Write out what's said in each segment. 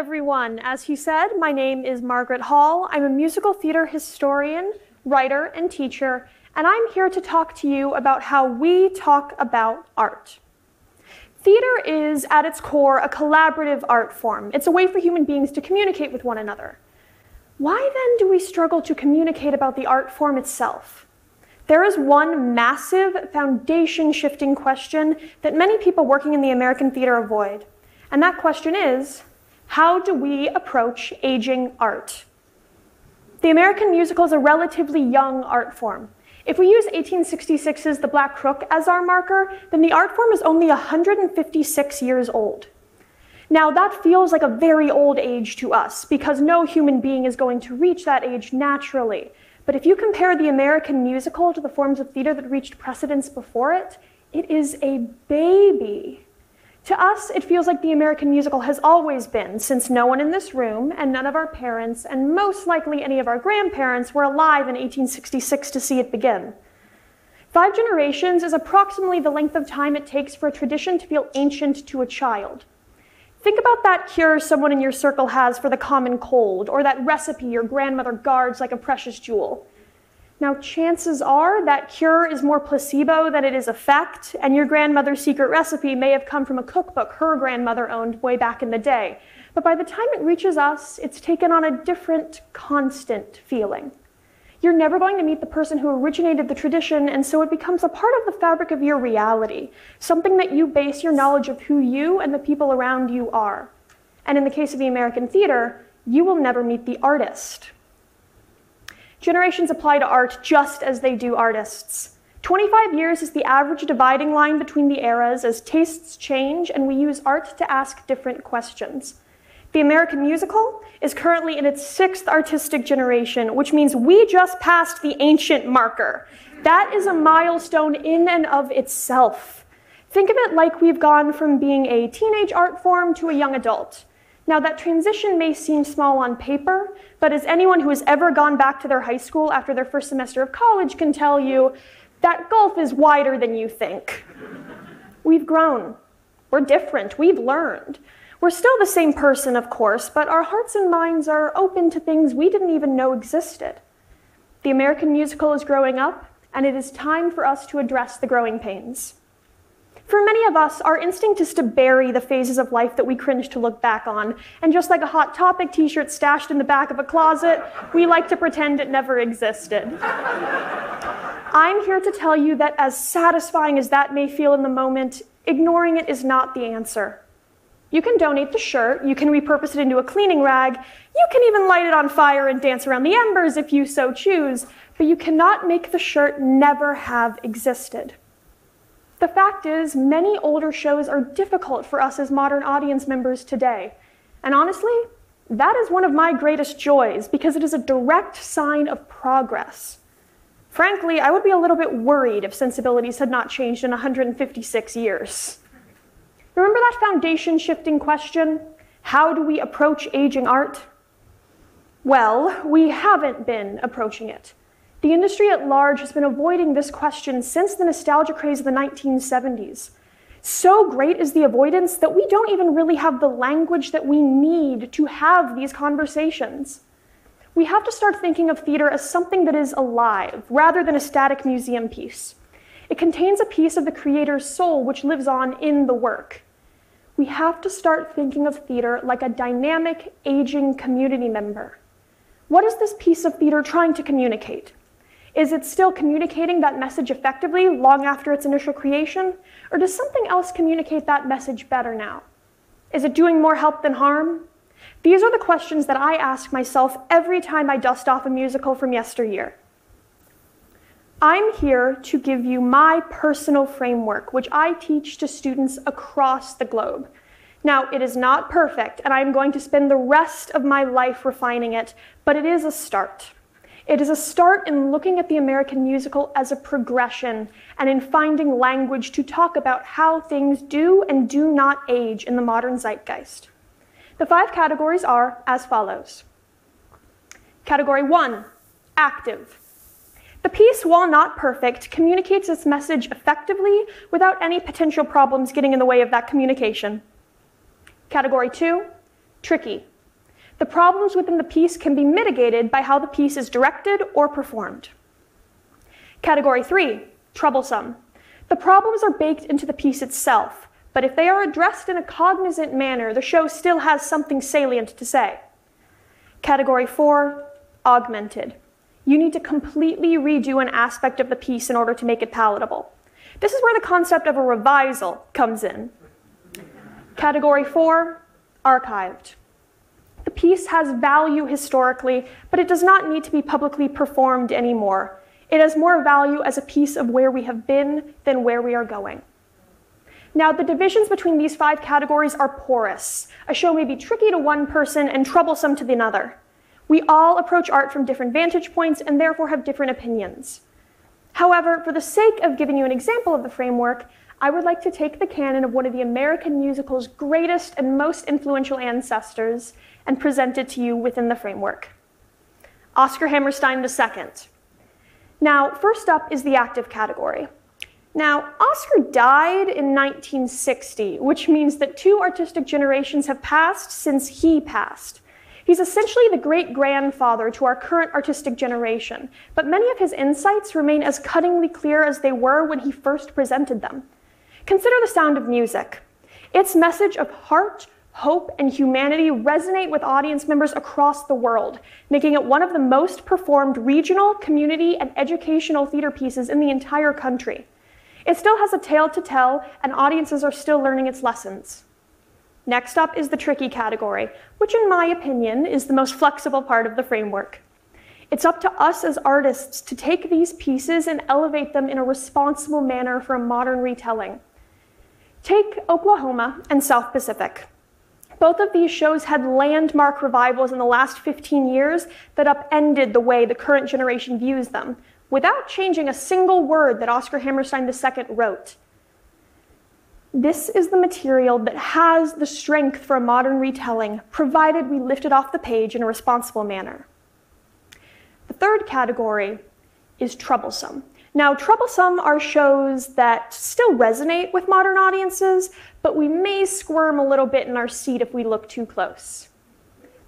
everyone. As he said, my name is Margaret Hall. I'm a musical theater historian, writer, and teacher, and I'm here to talk to you about how we talk about art. Theater is, at its core, a collaborative art form. It's a way for human beings to communicate with one another. Why then do we struggle to communicate about the art form itself? There is one massive, foundation shifting question that many people working in the American theater avoid. And that question is how do we approach aging art? The American musical is a relatively young art form. If we use 1866's The Black Crook as our marker, then the art form is only 156 years old. Now, that feels like a very old age to us because no human being is going to reach that age naturally. But if you compare the American musical to the forms of theater that reached precedence before it, it is a baby. To us, it feels like the American musical has always been, since no one in this room and none of our parents, and most likely any of our grandparents, were alive in 1866 to see it begin. Five generations is approximately the length of time it takes for a tradition to feel ancient to a child. Think about that cure someone in your circle has for the common cold, or that recipe your grandmother guards like a precious jewel. Now, chances are that cure is more placebo than it is effect, and your grandmother's secret recipe may have come from a cookbook her grandmother owned way back in the day. But by the time it reaches us, it's taken on a different, constant feeling. You're never going to meet the person who originated the tradition, and so it becomes a part of the fabric of your reality, something that you base your knowledge of who you and the people around you are. And in the case of the American theater, you will never meet the artist. Generations apply to art just as they do artists. 25 years is the average dividing line between the eras as tastes change and we use art to ask different questions. The American musical is currently in its sixth artistic generation, which means we just passed the ancient marker. That is a milestone in and of itself. Think of it like we've gone from being a teenage art form to a young adult. Now, that transition may seem small on paper, but as anyone who has ever gone back to their high school after their first semester of college can tell you, that gulf is wider than you think. We've grown. We're different. We've learned. We're still the same person, of course, but our hearts and minds are open to things we didn't even know existed. The American musical is growing up, and it is time for us to address the growing pains. For many of us, our instinct is to bury the phases of life that we cringe to look back on. And just like a Hot Topic t shirt stashed in the back of a closet, we like to pretend it never existed. I'm here to tell you that, as satisfying as that may feel in the moment, ignoring it is not the answer. You can donate the shirt, you can repurpose it into a cleaning rag, you can even light it on fire and dance around the embers if you so choose, but you cannot make the shirt never have existed. The fact is, many older shows are difficult for us as modern audience members today. And honestly, that is one of my greatest joys because it is a direct sign of progress. Frankly, I would be a little bit worried if sensibilities had not changed in 156 years. Remember that foundation shifting question? How do we approach aging art? Well, we haven't been approaching it. The industry at large has been avoiding this question since the nostalgia craze of the 1970s. So great is the avoidance that we don't even really have the language that we need to have these conversations. We have to start thinking of theater as something that is alive, rather than a static museum piece. It contains a piece of the creator's soul which lives on in the work. We have to start thinking of theater like a dynamic, aging community member. What is this piece of theater trying to communicate? Is it still communicating that message effectively long after its initial creation? Or does something else communicate that message better now? Is it doing more help than harm? These are the questions that I ask myself every time I dust off a musical from yesteryear. I'm here to give you my personal framework, which I teach to students across the globe. Now, it is not perfect, and I'm going to spend the rest of my life refining it, but it is a start. It is a start in looking at the American musical as a progression and in finding language to talk about how things do and do not age in the modern zeitgeist. The five categories are as follows Category one active. The piece, while not perfect, communicates its message effectively without any potential problems getting in the way of that communication. Category two tricky. The problems within the piece can be mitigated by how the piece is directed or performed. Category three, troublesome. The problems are baked into the piece itself, but if they are addressed in a cognizant manner, the show still has something salient to say. Category four, augmented. You need to completely redo an aspect of the piece in order to make it palatable. This is where the concept of a revisal comes in. Category four, archived. Piece has value historically, but it does not need to be publicly performed anymore. It has more value as a piece of where we have been than where we are going. Now, the divisions between these five categories are porous. A show may be tricky to one person and troublesome to another. We all approach art from different vantage points and therefore have different opinions. However, for the sake of giving you an example of the framework, I would like to take the canon of one of the American musical's greatest and most influential ancestors and present it to you within the framework. Oscar Hammerstein II. Now, first up is the active category. Now, Oscar died in 1960, which means that two artistic generations have passed since he passed. He's essentially the great grandfather to our current artistic generation, but many of his insights remain as cuttingly clear as they were when he first presented them. Consider the sound of music. Its message of heart, hope, and humanity resonate with audience members across the world, making it one of the most performed regional, community, and educational theater pieces in the entire country. It still has a tale to tell, and audiences are still learning its lessons. Next up is the tricky category, which, in my opinion, is the most flexible part of the framework. It's up to us as artists to take these pieces and elevate them in a responsible manner for a modern retelling. Take Oklahoma and South Pacific. Both of these shows had landmark revivals in the last 15 years that upended the way the current generation views them, without changing a single word that Oscar Hammerstein II wrote. This is the material that has the strength for a modern retelling, provided we lift it off the page in a responsible manner. The third category is troublesome. Now, troublesome are shows that still resonate with modern audiences, but we may squirm a little bit in our seat if we look too close.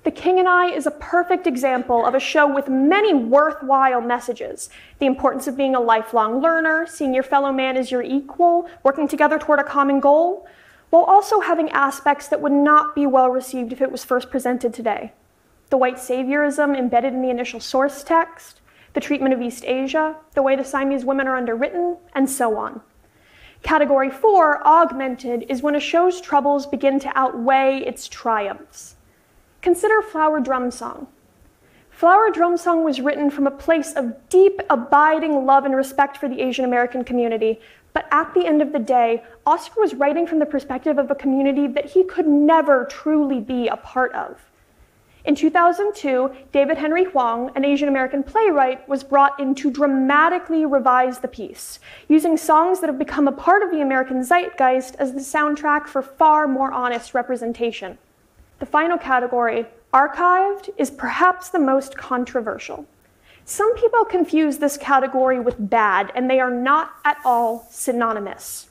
The King and I is a perfect example of a show with many worthwhile messages. The importance of being a lifelong learner, seeing your fellow man as your equal, working together toward a common goal, while also having aspects that would not be well received if it was first presented today. The white saviorism embedded in the initial source text, the treatment of East Asia, the way the Siamese women are underwritten, and so on. Category four, augmented, is when a show's troubles begin to outweigh its triumphs. Consider Flower Drum Song. Flower Drum Song was written from a place of deep, abiding love and respect for the Asian American community, but at the end of the day, Oscar was writing from the perspective of a community that he could never truly be a part of. In 2002, David Henry Hwang, an Asian American playwright, was brought in to dramatically revise the piece, using songs that have become a part of the American zeitgeist as the soundtrack for far more honest representation. The final category, archived, is perhaps the most controversial. Some people confuse this category with bad, and they are not at all synonymous.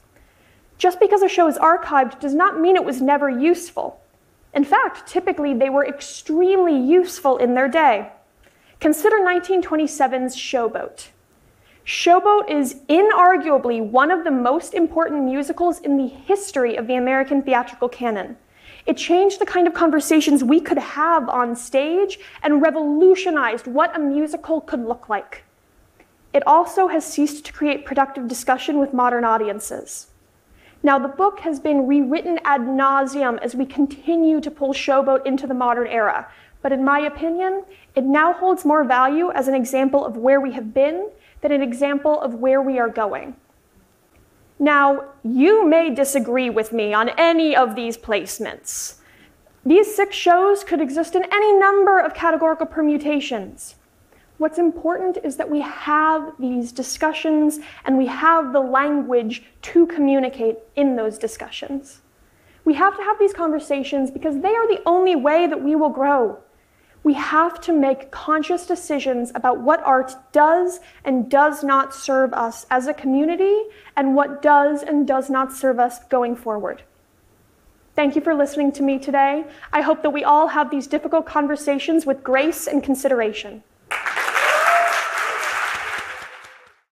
Just because a show is archived does not mean it was never useful. In fact, typically they were extremely useful in their day. Consider 1927's Showboat. Showboat is inarguably one of the most important musicals in the history of the American theatrical canon. It changed the kind of conversations we could have on stage and revolutionized what a musical could look like. It also has ceased to create productive discussion with modern audiences. Now, the book has been rewritten ad nauseum as we continue to pull Showboat into the modern era, but in my opinion, it now holds more value as an example of where we have been than an example of where we are going. Now, you may disagree with me on any of these placements. These six shows could exist in any number of categorical permutations. What's important is that we have these discussions and we have the language to communicate in those discussions. We have to have these conversations because they are the only way that we will grow we have to make conscious decisions about what art does and does not serve us as a community and what does and does not serve us going forward. Thank you for listening to me today. I hope that we all have these difficult conversations with grace and consideration.